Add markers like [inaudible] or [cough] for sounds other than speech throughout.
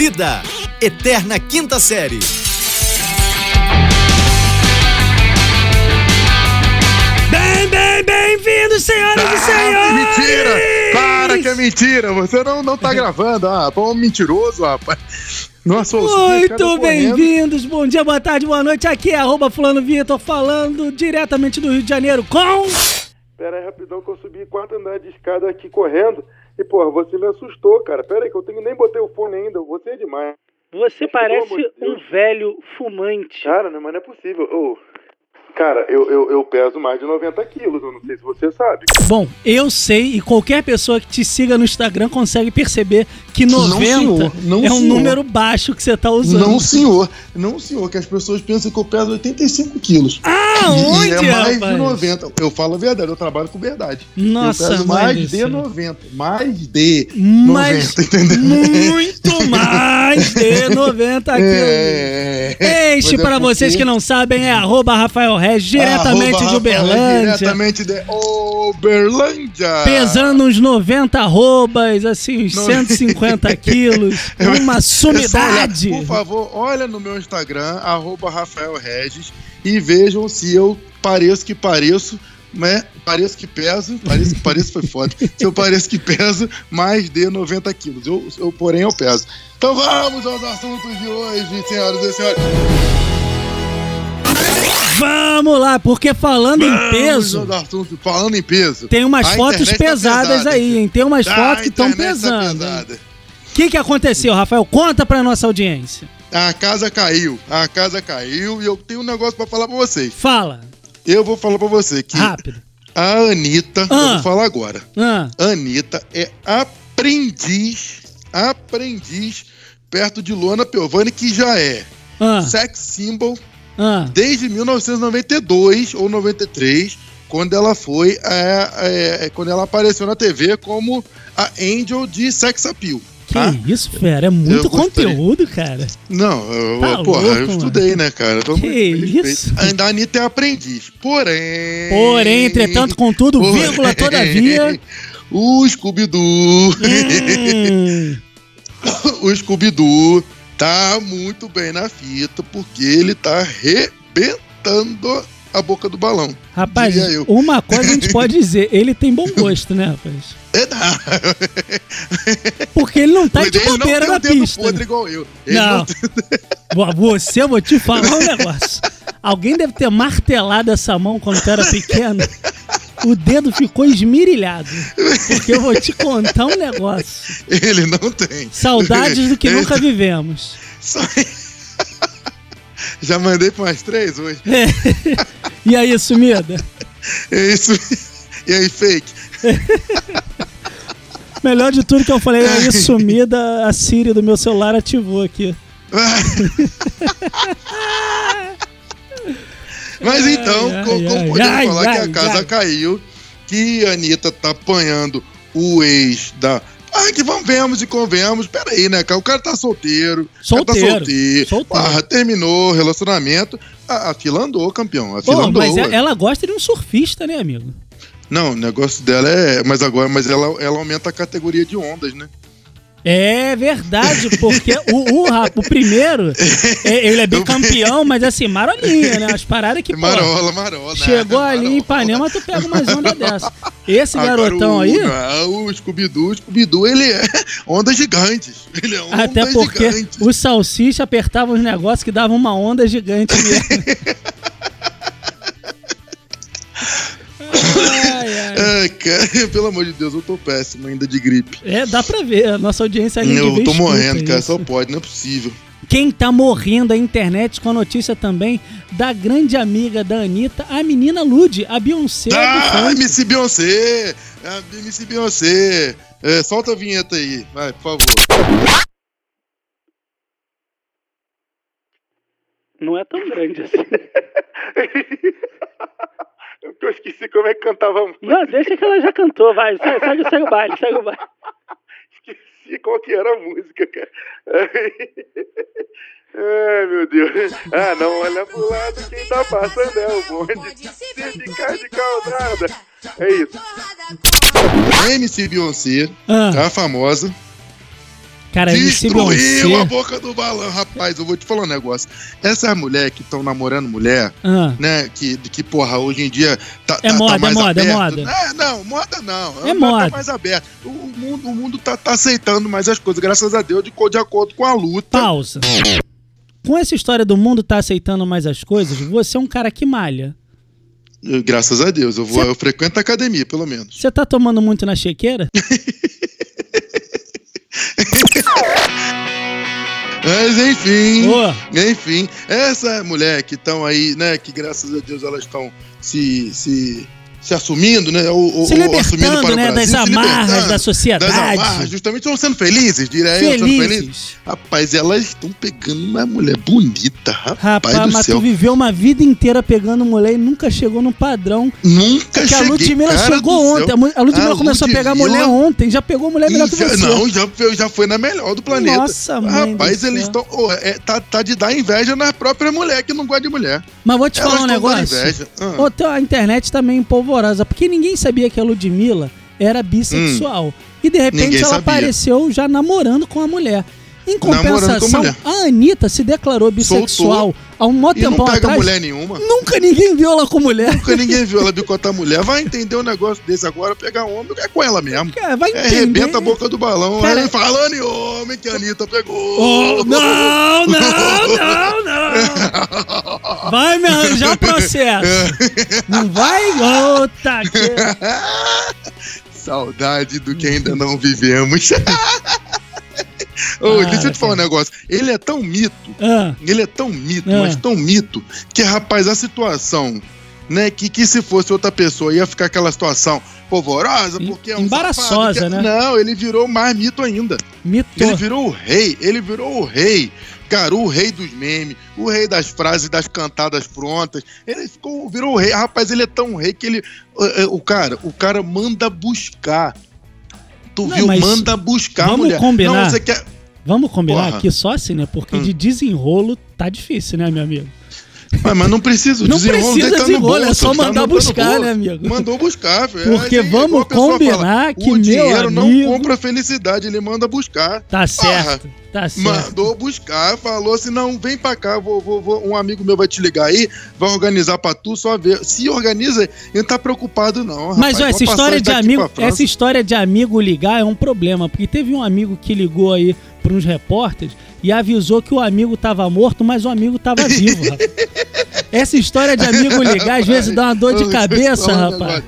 Vida, Eterna Quinta Série. Bem, bem, bem-vindos, senhoras e senhores! Mentira! Para que é mentira! Você não, não tá gravando. Ah, bom mentiroso, rapaz. Nossa, Muito bem-vindos, bom dia, boa tarde, boa noite. Aqui é arroba fulano Vitor falando diretamente do Rio de Janeiro com... Pera aí, rapidão, que eu subi quatro andares de escada aqui correndo. E, porra, você me assustou, cara. Pera aí, que eu tenho, nem botei o fone ainda. Você é demais. Você parece um velho fumante. Cara, não, mas não é possível. Ô, cara, eu, eu, eu peso mais de 90 quilos. Eu não sei se você sabe. Bom, eu sei e qualquer pessoa que te siga no Instagram consegue perceber que 90 senhor, não, é um senhor. número baixo que você tá usando. Não, senhor. Não, senhor, que as pessoas pensam que eu peso 85 quilos. Ah, E- onde, e é mais rapaz? de 90. Eu falo a verdade, eu trabalho com verdade. Nossa, eu peso mais de céu. 90. Mais de Mas 90, entendeu? muito [laughs] mais de 90 quilos. É. Este, Mas é para vocês que não sabem, é arroba Rafael Regis, diretamente Arroba de Uberlândia. Diretamente de Uberlândia. Pesando uns 90 arrobas, assim, uns No- 150 [laughs] quilos. Uma sumidade. olhar, por favor, olha no meu Instagram, arroba Rafael Regis, e vejam se eu pareço que pareço, né? Pareço que peso, pareço que pareço foi foda. [laughs] Se eu pareço que peso mais de 90 quilos. Eu, eu, porém, eu peso. Então vamos aos assuntos de hoje, senhoras e senhores. Vamos lá, porque falando em peso, Vamos assuntos, falando em peso. tem umas A fotos tá pesadas pesada, aí, hein? Tem umas fotos que estão tá pesando. pesada. O que, que aconteceu, Rafael? Conta pra nossa audiência. A casa caiu, a casa caiu e eu tenho um negócio pra falar pra vocês. Fala, Eu vou falar pra você que rápido. a Anitta, Ah. eu vou falar agora. Ah, Anitta é aprendiz, aprendiz perto de Luana Piovani, que já é ah, sex symbol ah. desde 1992 ou 93, quando ela foi, é, é, quando ela apareceu na TV como a Angel de Sex Appeal. Que tá? isso, fera? É muito conteúdo, cara. Não, eu, Tá porra, louco, eu mano. estudei, né, cara? Então, Que isso? Ainda a Anitta é aprendiz. Porém. Porém, entretanto, contudo, Porém, vírgula, todavia. [laughs] O Scooby-Doo. Hum, [laughs] o Scooby-Doo tá muito bem na fita, porque ele tá arrebentando a boca do balão. rapaz, uma coisa a gente [laughs] pode dizer, ele tem bom gosto, né, rapaz? É, não. [laughs] Porque ele não tá de ele não bobeira na pista. podre igual eu. Ele Não. não tem- [laughs] Você, eu vou te falar um negócio. Alguém deve ter martelado essa mão quando tu era pequeno. O dedo ficou esmirilhado. Porque eu vou te contar um negócio. Ele não tem. Saudades do que Ele- nunca [laughs] vivemos. Só- [laughs] Já mandei para umas três hoje. E aí, sumida? É isso. E aí, fake? Melhor de tudo que eu falei, aí, [laughs] sumida, a Siri do meu celular ativou aqui. Mas então, Ai, co- ai, como ai, podemos ai, falar que a casa ai. caiu, que a Anitta tá apanhando o ex da. Ah, que vamos, vemos e convenhamos. Pera aí, né, cara? O cara tá solteiro. O cara tá Solteiro, solteiro. solteiro. Ah, terminou o relacionamento. A, a fila andou, campeão. A fila Pô, andou. mas ela, ela gosta de um surfista, né, amigo? Não, o negócio dela é. Mas agora, mas ela, ela aumenta a categoria de ondas, né? É verdade, porque o, o, o primeiro, é- ele é bicampeão, mas assim, marolinha, né? As paradas que, pô, Marola, marola. né? chegou ali em Marola. Ipanema, tu pega umas ondas dessa. Esse Agora, garotão o, aí, não, o Scooby-Doo, o Scooby-Doo, ele é ondas gigantes. Ele é ondas até porque gigantes. o salsicha apertava uns negócios que davam uma onda gigante mesmo. [laughs] Ai, cara, [laughs] pelo amor de Deus, eu tô péssimo ainda de gripe. É, dá pra ver, a nossa audiência ali eu tô morrendo, cara, só pode, não é possível. Quem tá morrendo da internet com a notícia também da grande amiga da Anitta, a menina Lud, a Beyoncé. Ah. MC Beyoncé! MC Beyoncé! É, solta a vinheta aí, vai, por favor. Não é tão grande assim. [laughs] Eu esqueci como é que cantava a música. Não, deixa que ela já cantou, vai. Segue, segue, segue o baile, segue o baile. [laughs] Esqueci qual que era a música, cara. Ai, meu Deus. Ah, não olha pro lado quem tá passando é o bonde. Se ficar de caldrada. É isso. A MC Beyoncé, Ah, a famosa, Cara, MC Destruiu a boca do balão. Rapaz, eu vou te falar um negócio. Essas mulheres que estão namorando mulher, Ah, né? Que, que, porra, hoje em dia tá, É tá- tá moda, é mais moda, é aberto. moda. É, não, moda não. É Tá moda. mais aberto. O, o mundo, o mundo tá, tá aceitando mais as coisas, graças a Deus, de, de acordo com a luta. pausa. Com essa história do mundo tá aceitando mais as coisas, você é um cara que malha. Graças a Deus. Eu, vou, Cê- eu frequento a academia, pelo menos. Você tá tomando muito na chequeira? [laughs] Mas enfim. Ô, Enfim, essa mulher que estão aí, né? Que graças a Deus elas estão se, se, se assumindo, né? Ou, ou- se ou assumindo libertando, para o né, das amarras da das sociedade. amarras, justamente estão sendo felizes, sendo felizes. Felizes. Rapaz, elas estão pegando uma mulher bonita, rapaz, Rapaz, do mas céu. tu viveu uma vida inteira pegando mulher e nunca chegou no padrão. Nunca Porque a cheguei, Ludmilla cara chegou do céu. ontem. A A Ludmilla A começou a pegar Ludmilla- mulher ontem. Já pegou mulher melhor que E já- você. Não, já, foi- já foi na melhor do planeta. Nossa, mãe Rapaz, do eles estão. oh, é, tá, tá de dar inveja na própria mulher que não gosta de mulher. Mas vou te Elas falar um negócio. Ah. Teu- a internet tá meio empolvorosa, porque ninguém sabia que a Ludmilla era bissexual. E de repente Hum. Ela sabia. apareceu já namorando com a mulher. Em a compensação, mulher. a Anitta se declarou bissexual há um mó E não tempão pega atrás. mulher nenhuma. Nunca ninguém viu ela com mulher. Nunca ninguém viu ela bicotar mulher. Vai entender um negócio desse agora, pegar homem, é com ela mesmo. Cara, vai É, entender. arrebenta a boca do balão. Cara- Aí falando em homem que a Anitta pegou. Oh, não, não, não, não. Vai me arranjar um processo. [laughs] Não vai? Outra que... Saudade do que ainda não vivemos. [laughs] Ô, Ah, deixa eu te falar um negócio. Ele é tão mito, Ah, ele é tão mito, Ah. mas tão mito, que, rapaz, a situação, né, que, que se fosse outra pessoa ia ficar aquela situação polvorosa, porque é um embaraçosa, safado, que- né? Não, ele virou mais mito ainda. mito. Ele virou o rei, ele virou o rei. Cara, o rei dos memes, o rei das frases, das cantadas prontas. Ele ficou, virou o rei. Rapaz, ele é tão rei que ele. O, o cara, o cara manda buscar. Tu Não, viu? Manda buscar vamos mulher. combinar. Não, você quer. Vamos combinar Porra. aqui só assim, né? Porque Hum. de desenrolo tá difícil, né, meu amigo? Mas, mas não precisa. o Não desenrolo precisa tá desenrolo, é bolso, só tá mandar tá buscar, bolso. né, amigo? Mandou buscar, [laughs] velho. Porque É assim, vamos combinar que o dinheiro não amigo- compra felicidade, ele manda buscar. Tá certo, tá certo. Mandou buscar, falou assim: não, vem pra cá, vou, vou, vou- um amigo meu vai te ligar aí, vai organizar pra tu, só ver. Se organiza, ele não tá preocupado, não. Mas rapaz. ó, essa história de amigo, essa história de amigo ligar é um problema, porque teve um amigo que ligou aí uns repórteres e avisou que o amigo tava morto, mas o amigo tava vivo, rapaz. [laughs] Essa história de amigo ligar às vezes dá uma dor de cabeça, rapaz.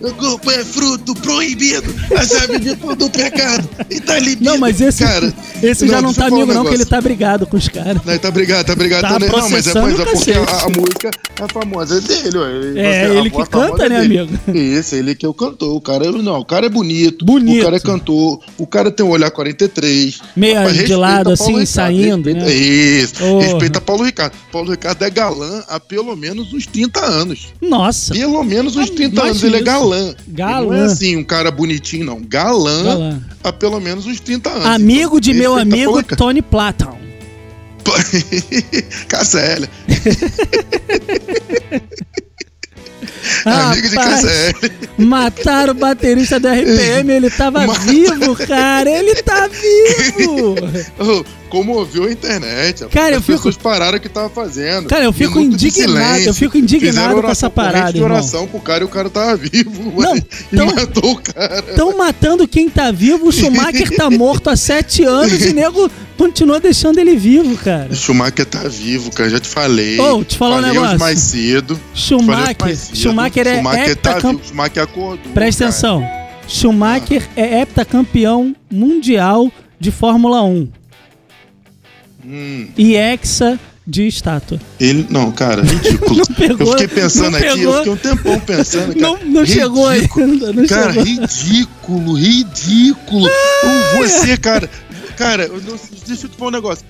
O corpo é fruto proibido, a chave de todo pecado. E tá libido. Não, mas esse, Cara, esse já não tá falar um amigo não, que ele tá brigado com os caras. Não, tá brigado, tá brigado Tá também. Não, mas é, mas é o porque a, a música é famosa é dele, ué. É, ele que canta, é né, dele. amigo? Isso, ele que é o cantor. O cara, não, o cara é bonito. Bonito. O cara é cantor. O cara tem um olhar 43. Meio Rapaz, de lado, assim, Ricardo, saindo, respeita- né? Isso. Porra. Respeita Paulo Ricardo. Paulo Ricardo é galã há pelo menos uns 30 anos. Nossa, Pelo menos uns Ah, 30 mais anos ele é isso. Galã. Galã. Ele não é assim, um cara bonitinho, não. Galã, galã. há pelo menos uns 30 anos. amigo de Então, meu respeita Paulo amigo. Tony Platon. [laughs] Cassélia. [laughs] Amigo de Cassélia. Mataram o baterista da RPM, ele tava Ma- vivo, cara. Ele tá vivo. [laughs] Oh, comoveu a internet. Cara, eu As fico- pessoas pararam o que tava fazendo. Cara, eu fico Minuto indignado, silêncio. eu fico indignado Fizeram com essa parada, de irmão. oração pro cara e o cara tava vivo. Não, ué, tão- matou o cara. Estão matando quem tá vivo, o Schumacher tá morto há sete anos e [laughs] nego continua deixando ele vivo, cara. Schumacher tá vivo, cara. Já te falei. Ô, te falar um negócio. mais cedo. Schumacher, mais cedo. Schumacher é Schumacher tá vivo. Schumacher acordou. Presta cara. atenção. Schumacher é heptacampeão mundial de Fórmula 1 Hum, e hexa de estátua. ele. Não, cara, [laughs] ridículo. Não pegou. Eu fiquei pensando aqui, pegou, eu fiquei um tempão pensando. Cara, Não, não chegou ridículo. ainda. Não Cara, chegou. ridículo, ridículo. Ô, Você, cara. Cara, eu não- deixa eu te falar um negócio.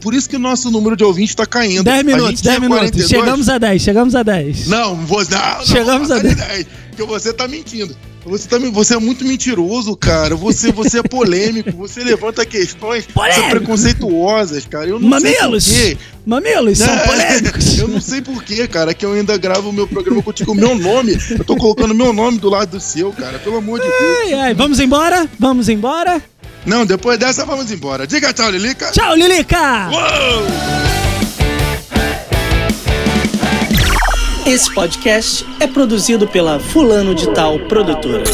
Por isso que o nosso número de ouvintes tá caindo. 10 A minutos, gente 10 tinha minutos. 42. Chegamos a 10, chegamos a 10. Não, vou, não, não Chegamos vou a passar de 10. Porque você tá mentindo. Você, tá, você é muito mentiroso, cara. Você, você é polêmico. Você levanta questões Polêmico. preconceituosas, cara. Eu não Mamilos! sei. Mamilos são É, polêmicos. Eu não sei por quê, cara, que eu ainda gravo o meu programa contigo. O meu nome. Eu tô colocando meu nome do lado do seu, cara. Pelo amor de Deus. Ai, ai, vamos embora? Vamos embora? Não, depois dessa vamos embora. Diga tchau, Lilica. Tchau, Lilica! Uou! Esse podcast é produzido pela Fulano de Tal Produtora.